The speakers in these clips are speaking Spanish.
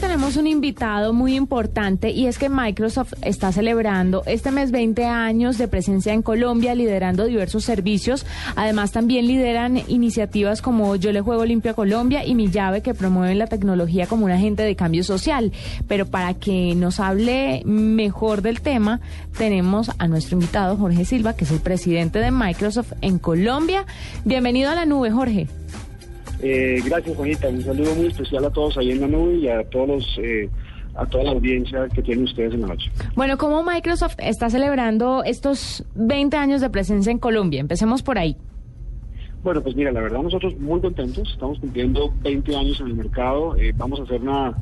Tenemos un invitado muy importante y es que Microsoft está celebrando este mes 20 años de presencia en Colombia, liderando diversos servicios. Además, también lideran iniciativas como Yo le juego limpio a Colombia y Mi llave que promueven la tecnología como un agente de cambio social. Pero para que nos hable mejor del tema, tenemos a nuestro invitado Jorge Silva, que es el presidente de Microsoft en Colombia. Bienvenido a la nube, Jorge. Eh, gracias, Juanita. Un saludo muy especial a todos ahí en la nube y a todos los, eh, a toda la audiencia que tienen ustedes en la noche. Bueno, ¿cómo Microsoft está celebrando estos 20 años de presencia en Colombia? Empecemos por ahí. Bueno, pues mira, la verdad nosotros muy contentos. Estamos cumpliendo 20 años en el mercado. Eh, vamos a hacer una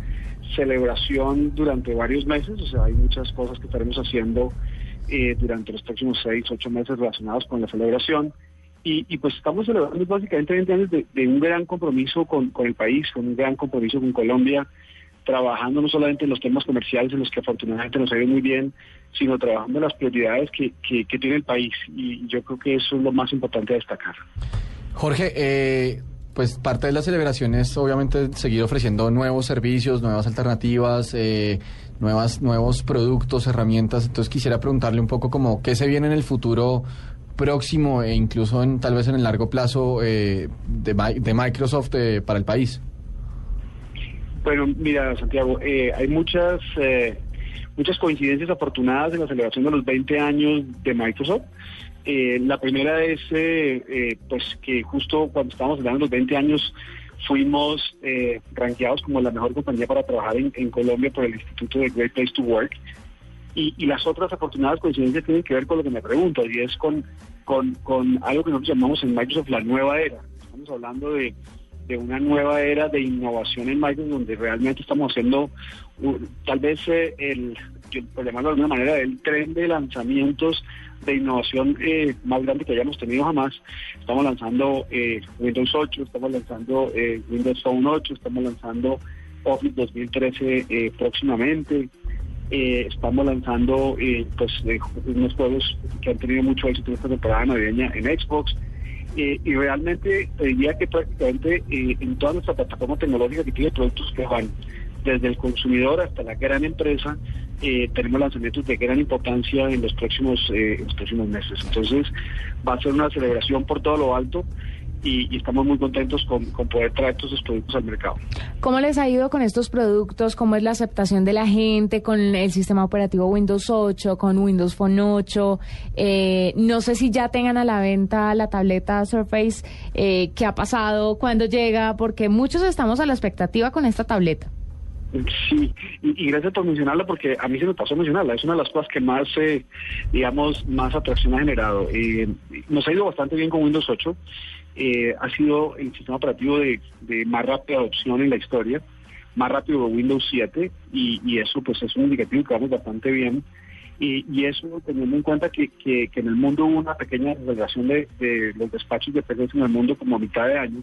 celebración durante varios meses. O sea, hay muchas cosas que estaremos haciendo eh, durante los próximos 6, 8 meses relacionados con la celebración. Y, y, pues estamos celebrando básicamente 20 años de, un gran compromiso con, con, el país, con un gran compromiso con Colombia, trabajando no solamente en los temas comerciales en los que afortunadamente nos ha ido muy bien, sino trabajando en las prioridades que, que, que tiene el país. Y yo creo que eso es lo más importante a destacar. Jorge, eh, pues parte de la celebración es obviamente seguir ofreciendo nuevos servicios, nuevas alternativas, eh, nuevas, nuevos productos, herramientas. Entonces quisiera preguntarle un poco como qué se viene en el futuro próximo e incluso en, tal vez en el largo plazo eh, de, de, Microsoft eh, para el país? Bueno, mira, Santiago, eh, hay muchas muchas coincidencias afortunadas en la celebración de los 20 años de Microsoft. la primera es pues que justo cuando estábamos celebrando los 20 años fuimos eh, rankeados como la mejor compañía para trabajar en, en Colombia por el Instituto de Great Place to Work. Y, y, las otras afortunadas coincidencias tienen que ver con lo que me pregunto, y es con, con, con algo que nosotros llamamos en Microsoft la nueva era. Estamos hablando de, de una nueva era de innovación en Microsoft, donde realmente estamos haciendo tal vez eh, el, por llamarlo de alguna manera, el tren de lanzamientos de innovación eh, más grande que hayamos tenido jamás. Estamos lanzando eh, Windows 8, estamos lanzando eh, Windows Phone 8, estamos lanzando Office 2013 próximamente. Eh, estamos lanzando eh, pues eh, unos juegos que han tenido mucho éxito esta temporada navideña en Xbox. Y realmente te diría que prácticamente en toda nuestra plataforma tecnológica que tiene productos que van desde el consumidor hasta la gran empresa tenemos lanzamientos de gran importancia en los próximos en los próximos meses. Entonces va a ser una celebración por todo lo alto y, y, estamos muy contentos con, con, poder traer todos esos productos al mercado. ¿Cómo les ha ido con estos productos? ¿Cómo es la aceptación de la gente con el sistema operativo Windows 8, con Windows Phone 8? Eh, no sé si ya tengan a la venta la tableta Surface. Eh, ¿Qué ha pasado? ¿Cuándo llega? Porque muchos estamos a la expectativa con esta tableta. Sí, y, y, gracias por mencionarla porque a mí se me pasó mencionarla. Es una de las cosas que más, eh, digamos, más atracción ha generado. Eh, nos ha ido bastante bien con Windows 8. Eh, ha sido el sistema operativo de, de, más rápida adopción en la historia, más rápido que Windows 7 y, y, eso pues es un indicativo que vamos bastante bien. Y, y eso teniendo en cuenta que, que, que, en el mundo hubo una pequeña relación de, de los despachos de PCs en el mundo como a mitad de año.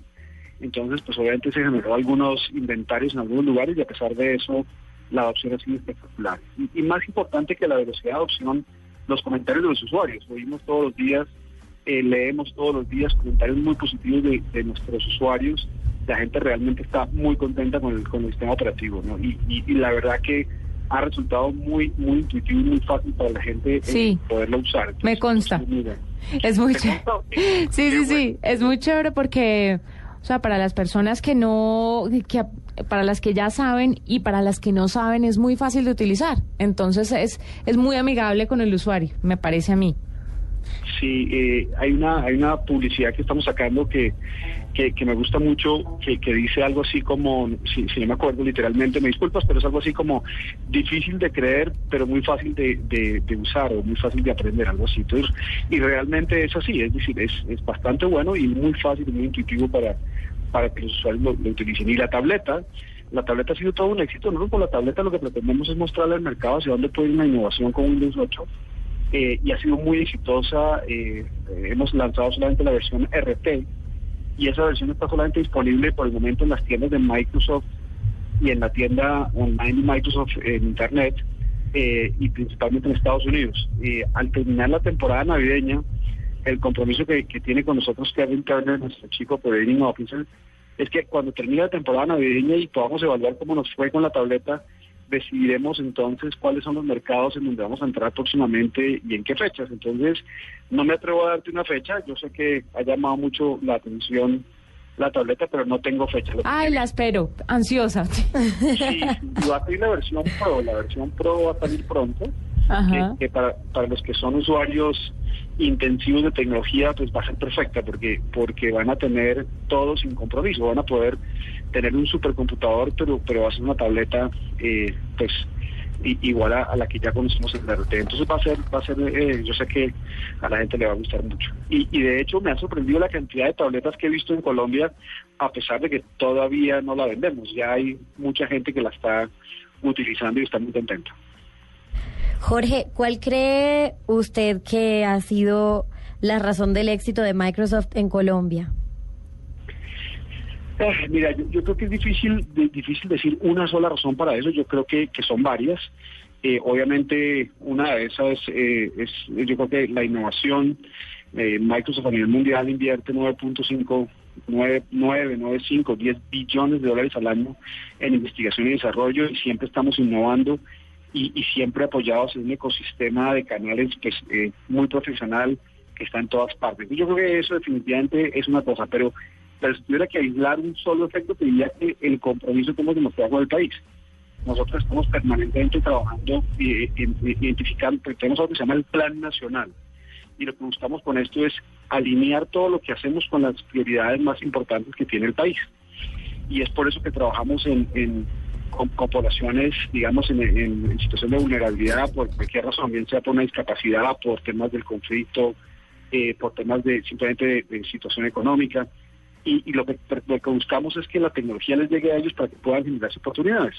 Entonces, pues obviamente se generó algunos inventarios en algunos lugares y a pesar de eso, la adopción ha sido espectacular. Y, y más importante que la velocidad de adopción, los comentarios de los usuarios. Oímos todos los días, eh, leemos todos los días comentarios muy positivos de, de, nuestros usuarios. La gente realmente está muy contenta con el, con el sistema operativo, ¿no? Y, y, y la verdad que ha resultado muy muy intuitivo y muy fácil para la gente sí, eh, poderlo usar. Entonces, me consta. Pues, es muy chévere. Sí, sí, sí. Es muy chévere porque o sea, para las personas que no, que, para las que ya saben y para las que no saben es muy fácil de utilizar. Entonces es, es muy amigable con el usuario, me parece a mí. Sí, eh, hay una hay una publicidad que estamos sacando que, que, me gusta mucho, que, que dice algo así como, si, si no me acuerdo literalmente, me disculpas, pero es algo así como difícil de creer, pero muy fácil de, de, usar o muy fácil de aprender, algo así. Entonces, y realmente es así, es decir, es, es bastante bueno y muy fácil y muy intuitivo para, para que los usuarios lo, lo utilicen. Y la tableta, la tableta ha sido todo un éxito. Nosotros con la tableta lo que pretendemos es mostrarle al mercado hacia dónde puede ir una innovación con Windows 8. Eh, y ha sido muy exitosa. eh, hemos lanzado solamente la versión RT y esa versión está solamente disponible por el momento en las tiendas de Microsoft y en la tienda online de Microsoft en Internet eh, y principalmente en Estados Unidos. Eh, al terminar la temporada navideña, el compromiso que, tiene con nosotros Kevin Turner, nuestro chico Operating Officer, es que cuando termine la temporada navideña y podamos evaluar cómo nos fue con la tableta, decidiremos entonces cuáles son los mercados en donde vamos a entrar próximamente y en qué fechas. Entonces, no me atrevo a darte una fecha. Yo sé que ha llamado mucho la atención la tableta, pero no tengo fecha. Ay, la espero, ansiosa. Sí, va a salir la versión Pro. La versión Pro va a salir pronto. Ajá. Que, que para, para los que son usuarios intensivos de tecnología, pues va a ser perfecta, porque, porque van a tener todo sin compromiso. Van a poder tener un supercomputador, pero, pero va a ser una tableta, eh, pues igual a, a la que ya conocemos en la RT. Entonces va a ser, va a ser, eh, yo sé que a la gente le va a gustar mucho. Y, y de hecho me ha sorprendido la cantidad de tabletas que he visto en Colombia, a pesar de que todavía no la vendemos. Ya hay mucha gente que la está utilizando y está muy contenta. Jorge, ¿cuál cree usted que ha sido la razón del éxito de Microsoft en Colombia? Eh, mira, yo, yo creo que es difícil, difícil decir una sola razón para eso. Yo creo que, que son varias. Eh, obviamente, una de esas eh, es, yo creo que la innovación. Eh, Microsoft a nivel mundial invierte 9.5, 9, 9, 9, 5, 10 billones de dólares al año en investigación y desarrollo y siempre estamos innovando y, y siempre apoyados en un ecosistema de canales pues, eh, muy profesional que está en todas partes. Yo creo que eso definitivamente es una cosa, pero, si tuviera que aislar un solo efecto, te diría que el compromiso que hemos demostrado con el país. Nosotros estamos permanentemente trabajando y identificando, porque tenemos algo que se llama el Plan Nacional. Y lo que buscamos con esto es alinear todo lo que hacemos con las prioridades más importantes que tiene el país. Y es por eso que trabajamos en, en con, con poblaciones, digamos, en, en- situación de vulnerabilidad, por cualquier razón, bien sea por una discapacidad, por temas del conflicto, eh, por temas de simplemente de, de situación económica. Y, y lo, que, lo que buscamos es que la tecnología les llegue a ellos para que puedan generarse oportunidades.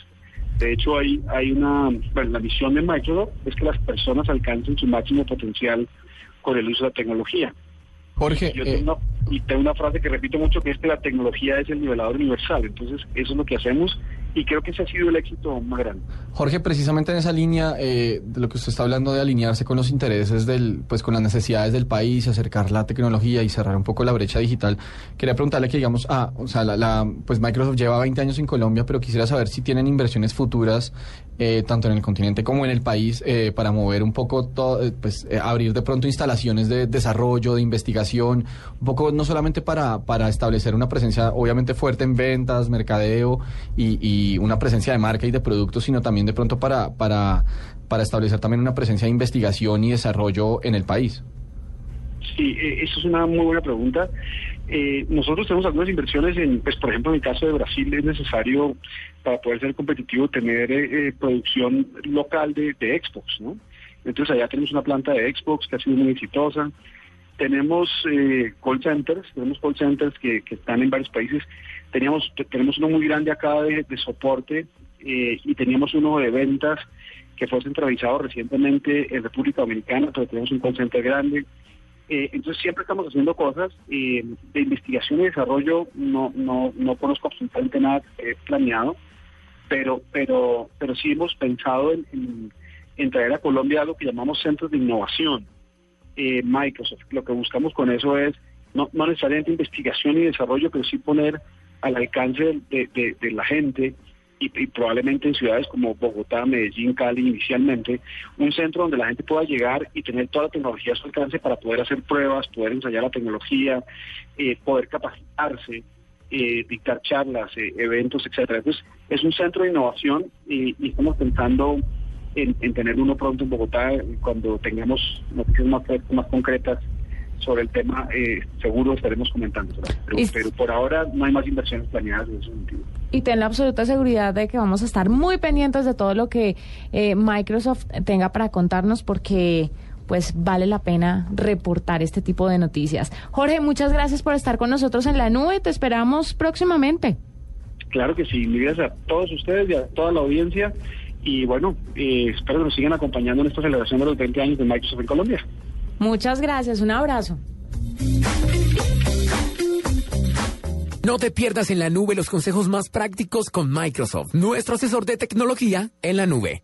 De hecho, hay, hay una, bueno, la misión de Microsoft es que las personas alcancen su máximo potencial con el uso de la tecnología. Jorge, Yo eh, tengo una, y tengo una frase que repito mucho que es que la tecnología es el nivelador universal. Entonces, eso es lo que hacemos y creo que ese ha sido el éxito más grande. Jorge, precisamente en esa línea eh, de lo que usted está hablando de alinearse con los intereses del, pues con las necesidades del país, acercar la tecnología y cerrar un poco la brecha digital, quería preguntarle que digamos, ah, o sea, la, pues Microsoft lleva 20 años en Colombia, pero quisiera saber si tienen inversiones futuras eh, tanto en el continente como en el país eh, para mover un poco todo, eh, pues eh, abrir de pronto instalaciones de desarrollo, de investigación, un poco no solamente para, para establecer una presencia obviamente fuerte en ventas, mercadeo y, y una presencia de marca y de productos, sino también de pronto para, para, para establecer también una presencia de investigación y desarrollo en el país. Sí, eh, eso es una muy buena pregunta. Eh, nosotros tenemos algunas inversiones en, pues por ejemplo en el caso de Brasil es necesario para poder ser competitivo tener eh, eh, producción local de, de Xbox, ¿no? Entonces allá tenemos una planta de Xbox que ha sido muy exitosa. Tenemos eh, call centers, tenemos call centers que, están en varios países. Teníamos, te- tenemos uno muy grande acá de, soporte eh, y teníamos uno de ventas que fue centralizado recientemente en República Dominicana, pero tenemos un call center grande. Eh, entonces siempre estamos haciendo cosas eh, de investigación y desarrollo. No, no, no conozco absolutamente nada planeado, pero, pero, pero sí hemos pensado en, en- en traer a Colombia algo que llamamos centros de innovación. Eh, Microsoft, lo que buscamos con eso es no, no necesariamente investigación y desarrollo, pero sí poner al alcance de, de- la gente y, y probablemente en ciudades como Bogotá, Medellín, Cali inicialmente, un centro donde la gente pueda llegar y tener toda la tecnología a su alcance para poder hacer pruebas, poder ensayar la tecnología, eh, poder capacitarse, eh, dictar charlas, eh, eventos, etcétera. Entonces, es un centro de innovación y, y estamos pensando en, en tener uno pronto en Bogotá cuando tengamos noticias más, fuertes, más concretas sobre el tema, eh, seguro estaremos comentando. Pero, Y- pero por ahora no hay más inversiones planeadas en ese sentido. Y ten la absoluta seguridad de que vamos a estar muy pendientes de todo lo que eh, Microsoft tenga para contarnos porque pues vale la pena reportar este tipo de noticias. Jorge, muchas gracias por estar con nosotros en la nube. Te esperamos próximamente. Claro que sí, gracias a todos ustedes y a toda la audiencia. Y bueno, eh, espero que nos sigan acompañando en esta celebración de los 20 años de Microsoft en Colombia. Muchas gracias. Un abrazo. No te pierdas en la nube los consejos más prácticos con Microsoft, nuestro asesor de tecnología en la nube.